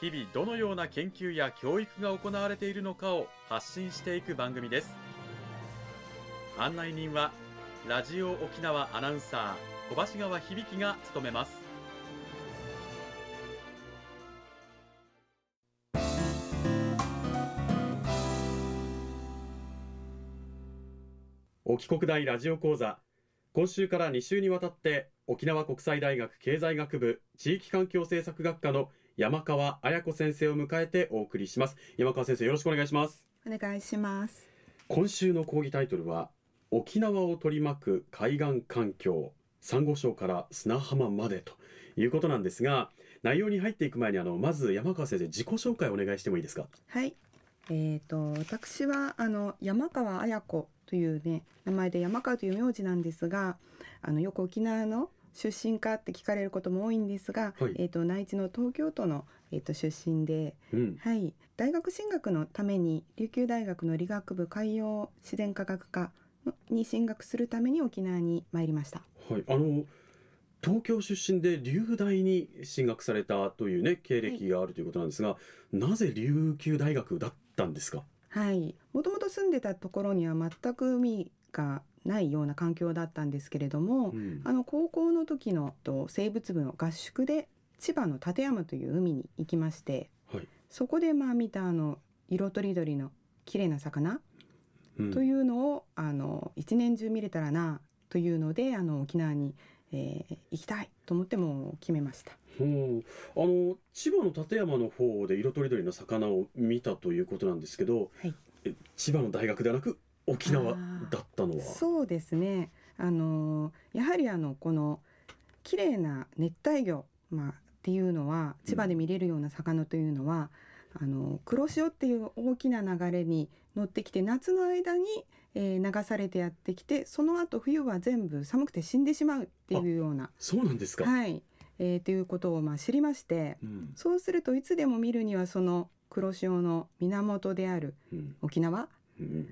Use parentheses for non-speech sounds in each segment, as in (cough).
日々どのような研究や教育が行われているのかを発信していく番組です。案内人はラジオ沖縄アナウンサー小橋川響が務めます。沖国大ラジオ講座。今週から2週にわたって沖縄国際大学経済学部地域環境政策学科の山川彩子先生を迎えてお送りします。山川先生よろしくお願いします。お願いします。今週の講義タイトルは沖縄を取り巻く海岸環境サンゴ礁から砂浜までということなんですが内容に入っていく前にあのまず山川先生自己紹介をお願いしてもいいですか？はい。えーと、私はあの山川彩子というね名前で山川という名字なんですがあのよく沖縄の出身かって聞かれることも多いんですが、はい、えーと、内地の東京都の、えーと、出身で、うん、はい、大学進学のために琉球大学の理学部海洋自然科学科に進学するために沖縄に参りました。はい、あの東京出身で琉大に進学されたというね経歴があるということなんですが、はい、なぜ琉球大学だったんですか？はい。もともと住んでたところには全く海がないような環境だったんですけれども、うん、あの高校の時のと生物部の合宿で千葉の館山という海に行きまして、はい、そこでまあ見たあの色とりどりの綺麗な魚というのを、うん、あの一年中見れたらなというのであの沖縄に、えー、行きたいと思っても決めました。あの千葉の館山の方で色とりどりの魚を見たということなんですけど、はい、千葉の大学ではなく沖縄だったのは。そうですね。あのやはりあのこの綺麗な熱帯魚、まあ、っていうのは千葉で見れるような魚というのは、うん、あの黒潮っていう大きな流れに乗ってきて夏の間に、えー、流されてやってきてその後冬は全部寒くて死んでしまうっていうようなそうなんですか。はい。えー、ということをまあ知りまして、うん、そうするといつでも見るにはその黒潮の源である沖縄、うん、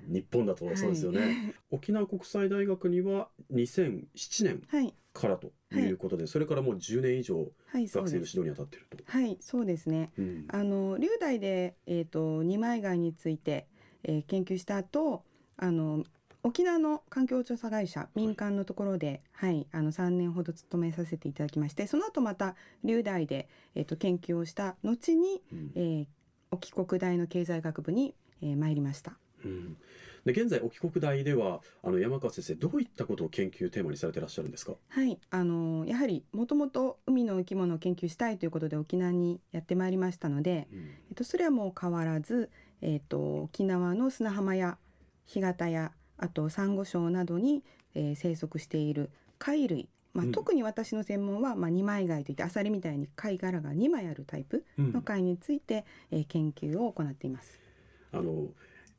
日本だとそうですよね、はい、沖縄国際大学には2007年からということで、はい、それからもう10年以上学生の指導に当たっていると。はい、そうですね。うん、あの龍大でえっ、ー、と二枚貝について、えー、研究した後、あの沖縄の環境調査会社民間のところで、はい、はい、あの3年ほど勤めさせていただきましてその後また龍大で、えーと、研究をした後に、うん、えー、沖国大の経済学部に、えー、参りました。うん、で現在沖国大ではあの山川先生どういったことを研究テーマにされていらっしゃるんですか？はい。あのやはりもともと海の生き物を研究したいということで沖縄にやってまいりましたので、うん、えっと、それはもう変わらず、えっと、沖縄の砂浜や干潟やあとサンゴ礁などに、えー、生息している貝類。まあ、うん、特に私の専門は、まあ、二枚貝といってアサリみたいに貝殻が2枚あるタイプの貝について、うん、えー、研究を行っています。あの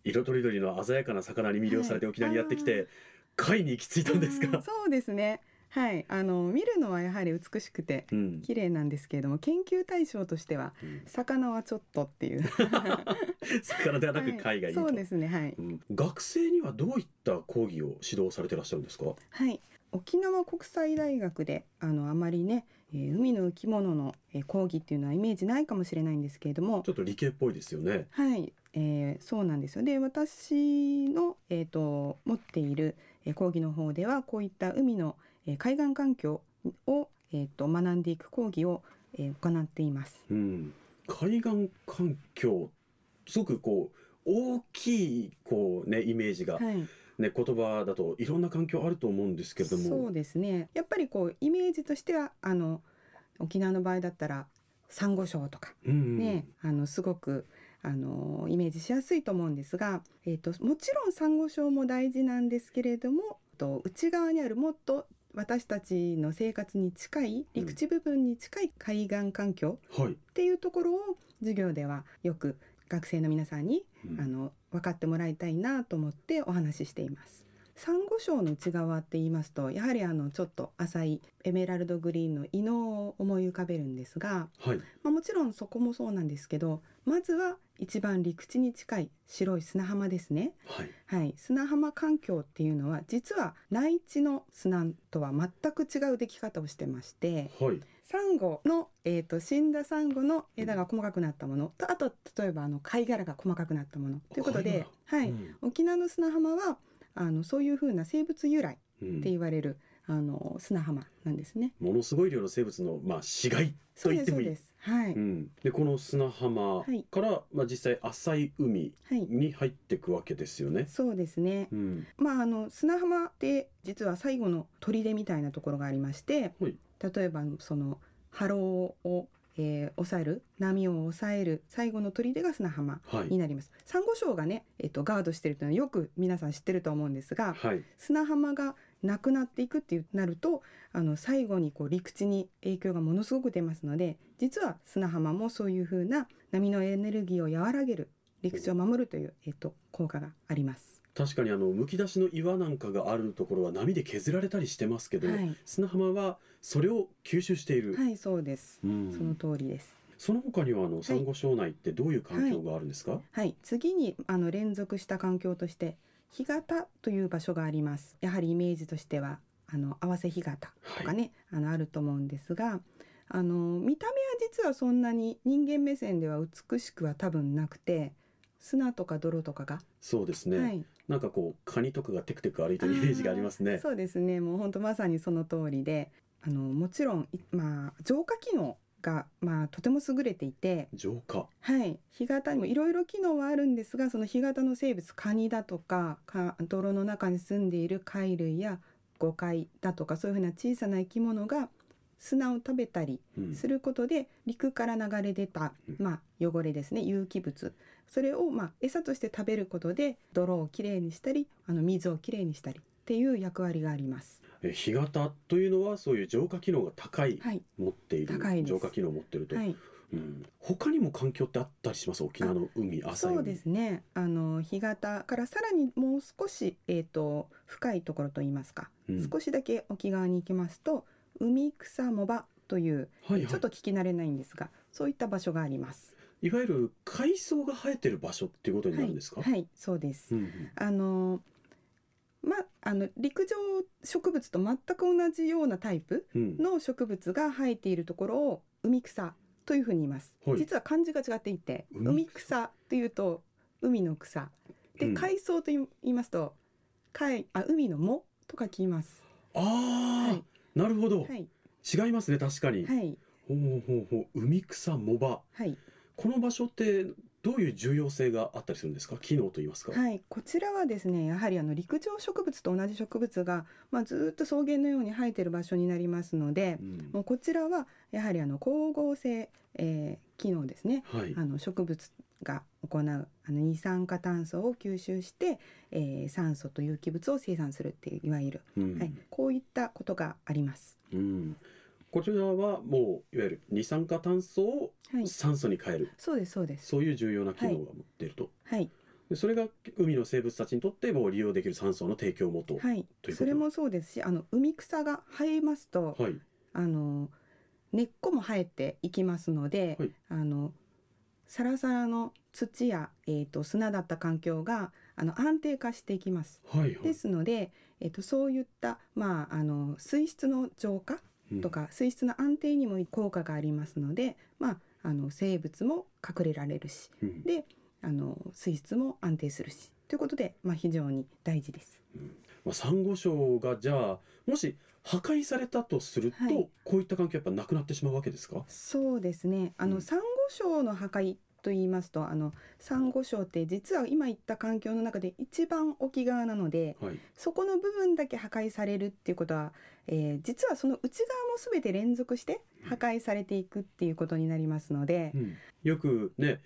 色とりどりの鮮やかな魚に魅了されて沖縄にやってきて、はい、貝に行き着いたんですか？そうですね。はい、あの見るのはやはり美しくて綺麗なんですけれども、うん、研究対象としては、うん、魚はちょっとっていう。(laughs) 魚ではなく貝がいいと、はい、そうですね。はい、うん、学生にはどういった講義を指導されていらっしゃるんですか？はい。沖縄国際大学であのあまりね、えー、海の生き物の、えー、講義っていうのはイメージないかもしれないんですけれども。ちょっと理系っぽいですよね。はい、えー、そうなんですよ。で私の、えーと、持っている、えー、講義の方ではこういった海の、えー、海岸環境を、えーと、学んでいく講義を、えー、行っています、うん、海岸環境すごくこう大きいこうねイメージが、はい。ね、言葉だといろんな環境あると思うんですけれども。そうですね。やっぱりこうイメージとしてはあの沖縄の場合だったらサンゴ礁とか、うんうん、ねあのすごくあのイメージしやすいと思うんですが、えーと、もちろんサンゴ礁も大事なんですけれどもと内側にあるもっと私たちの生活に近い陸地部分に近い海岸環境っていうところを授業ではよく学生の皆さんに、うん、あの分かってもらいたいなと思ってお話ししています。サンゴ礁の内側って言いますとやはりあのちょっと浅いエメラルドグリーンの伊能を思い浮かべるんですが、はい、まあ、もちろんそこもそうなんですけどまずは一番陸地に近い白い砂浜ですね、はい、はい、砂浜環境っていうのは実は内地の砂とは全く違う出来方をしてまして、はい、サンゴの、えーと、死んだサンゴの枝が細かくなったもの。とあと例えばあの貝殻が細かくなったもの。ということで、はい、うん、沖縄の砂浜はあのそういうふうな生物由来って言われる、うん、あの砂浜なんですね。ものすごい量の生物のまあ死骸と言ってもいい。はい。うん、でこの砂浜から、はい、まあ実際浅い海に入っていくわけですよね。はい、そうですね。うん、まああの砂浜って実は最後の砦みたいなところがありまして、はい、例えばその波浪をえー、抑える波を抑える最後の砦が砂浜になります、はい、サンゴ礁がね、えーと、ガードしてるというのはよく皆さん知ってると思うんですが、はい、砂浜がなくなっていくってなるとあの最後にこう陸地に影響がものすごく出ますので実は砂浜もそういうふうな波のエネルギーを和らげる陸地を守るという、えーと効果があります。確かにあのむき出しの岩なんかがあるところは波で削られたりしてますけど、はい、砂浜はそれを吸収している。はいそうです、うん、その通りです。その他にはあのサンゴ礁内ってどういう環境があるんですか、はい、はい、次にあの連続した環境として干潟という場所があります。やはりイメージとしてはあの合わせ干潟とかね、はい、あのあると思うんですがあの見た目は実はそんなに人間目線では美しくは多分なくて砂とか泥とかがそうですね、はい、なんかこうカニとかがテクテク歩いてるイメージがありますね。そうですね。もう本当まさにその通りで。あのもちろんまあ浄化機能が、まあ、とても優れていて。浄化。はい。干潟にもいろいろ機能はあるんですがその干潟の生物カニだとかか泥の中に住んでいる貝類やゴカイだとかそういうふうな小さな生き物が砂を食べたりすることで、陸から流れ出た、まあ、汚れですね。有機物。それをまあ餌として食べることで泥をきれいにしたりあの水をきれいにしたりっていう役割があります。え干潟というのはそういう浄化機能が高い、はい、持っている浄化機能を持っていると、はい、うん、他にも環境ってあったりします？沖縄の海浅いそうですね。あの干潟からさらにもう少し、えーと、深いところといいますか、うん、少しだけ沖側に行きますと海草藻場という、はいはい、ちょっと聞き慣れないんですがそういった場所があります。いわゆる海藻が生えてる場所っていうことになるんですか？はい、はい、そうです。うんうん、あのまあの陸上植物と全く同じようなタイプの植物が生えているところを海草というふうに言います。はい、実は漢字が違っていて、海草というと海の草で、海藻と言いますと海あ海の藻と書きます。ああ、はい、なるほど、はい、違いますね確かに。はい。ほうほうほう。海草藻場。はい。この場所ってどういう重要性があったりするんですか？機能と言いますか。はい。こちらはですねやはりあの陸上植物と同じ植物が、まあ、ずっと草原のように生えている場所になりますので、うん、もうこちらはやはりあの光合成、えー、機能ですね、はい、あの植物が行うあの二酸化炭素を吸収して、えー、酸素と有機物を生産するっていういわゆる、うん、はい、こういったことがあります。うん。こちらはもういわゆる二酸化炭素を酸素に変える、はい、そうですそうです。そういう重要な機能が持っていると、はい、でそれが海の生物たちにとっても利用できる酸素の提供元、はい、と。い。うそれもそうですしあの海草が生えますと、はい、あの根っこも生えていきますので、はい、あのサラサラの土や、えーと、砂だった環境があの安定化していきます。はいはい、ですので、えーとそういった、まあ、あの水質の浄化とか、水質の安定にも効果がありますので、まあ、あの生物も隠れられるし、であの水質も安定するしということで、まあ、非常に大事です。うん。まあ、サンゴ礁がじゃあもし破壊されたとすると、はい、こういった環境やっぱなくなってしまうわけですか？そうですね。あの、うん、サンゴ礁の破壊と言いますとあのサンゴ礁って実は今言った環境の中で一番沖側なので、はい、そこの部分だけ破壊されるっていうことは、えー、実はその内側も全て連続して破壊されていくっていうことになりますので、うん、よくね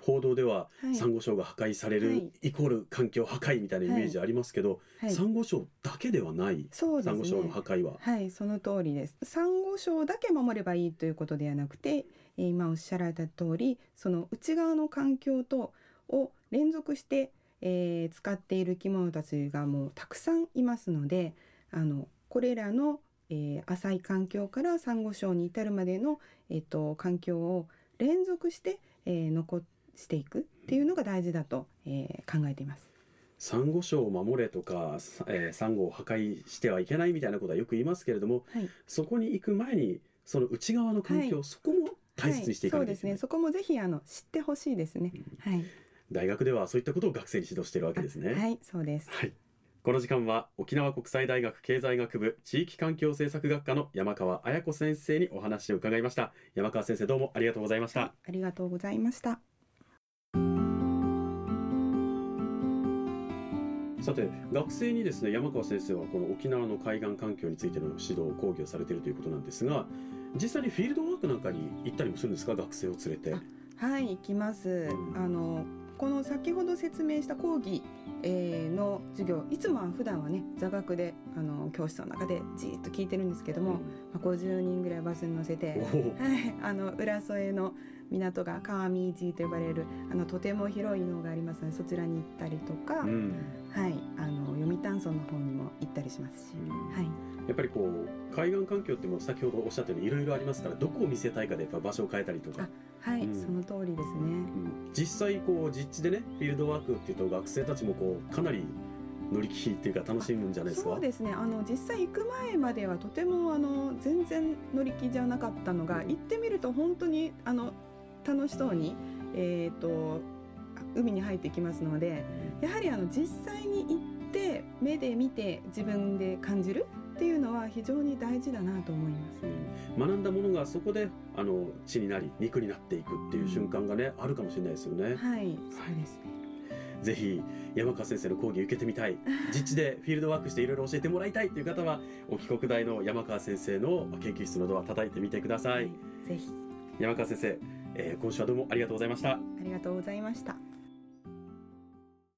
報道では、サンゴ礁が破壊される、はい、イコール環境破壊みたいなイメージありますけど、はい、サンゴ礁だけではない、そうですね、サンゴ礁の破壊は。はいその通りです。サンゴ礁だけ守ればいいということではなくて今おっしゃられた通りその内側の環境とを連続して、えー、使っている生き物たちがもうたくさんいますのであのこれらの、えー、浅い環境からサンゴ礁に至るまでの、えーと、環境を連続して、えー、残していくっていうのが大事だと、えー、考えています。サンゴ礁を守れとか、えー、サンゴを破壊してはいけないみたいなことはよく言いますけれども、はい、そこに行く前にその内側の環境、はい、そこも大切にしていかないといけない、はい、そうですね。そこもぜひあの知ってほしいですね、うん、はい。大学ではそういったことを学生に指導しているわけですね。はいそうです、はい、この時間は沖縄国際大学経済学部地域環境政策学科の山川彩子先生にお話を伺いました。山川先生どうもありがとうございました、はい、ありがとうございましたさて学生にですね山川先生はこの沖縄の海岸環境についての指導講義をされているということなんですが実際にフィールドワークなんかに行ったりもするんですか？学生を連れて。はい行きます、あのこの先ほど説明した講義、えー、の授業いつもは普段はね座学であの教室の中でじっと聞いてるんですけども、うん、まあ、50人ぐらいバスに乗せて、はい、あの浦添の港が川見市と呼ばれるあのとても広いのがありますのでそちらに行ったりとか、うん、はい、あの読谷村の方にも行ったりしますし、うん、はい、やっぱりこう海岸環境っても先ほどおっしゃったようにいろいろありますからどこを見せたいかでやっぱ場所を変えたりとか。はい、うん、その通りですね、うん、実際こう実地でねフィールドワークっていうと学生たちもこうかなり乗り気っていうか楽しむんじゃないですか？そうですね。あの実際行く前まではとてもあの全然乗り気じゃなかったのが、行ってみると本当にあの楽しそうに、えーと、海に入ってきますのでやはりあの実際に行って目で見て自分で感じるっていうのは非常に大事だなと思います、うん、学んだものがそこであの血になり肉になっていくっていう瞬間がね、うん、あるかもしれないですよね。はい、そうですね。ぜひ山川先生の講義受けてみたい (laughs) 実地でフィールドワークしていろいろ教えてもらいたいという方は沖国大の山川先生の研究室のドア叩いてみてください。はい、ぜひ山川先生えー、今週はどうもありがとうございました。ありがとうございました。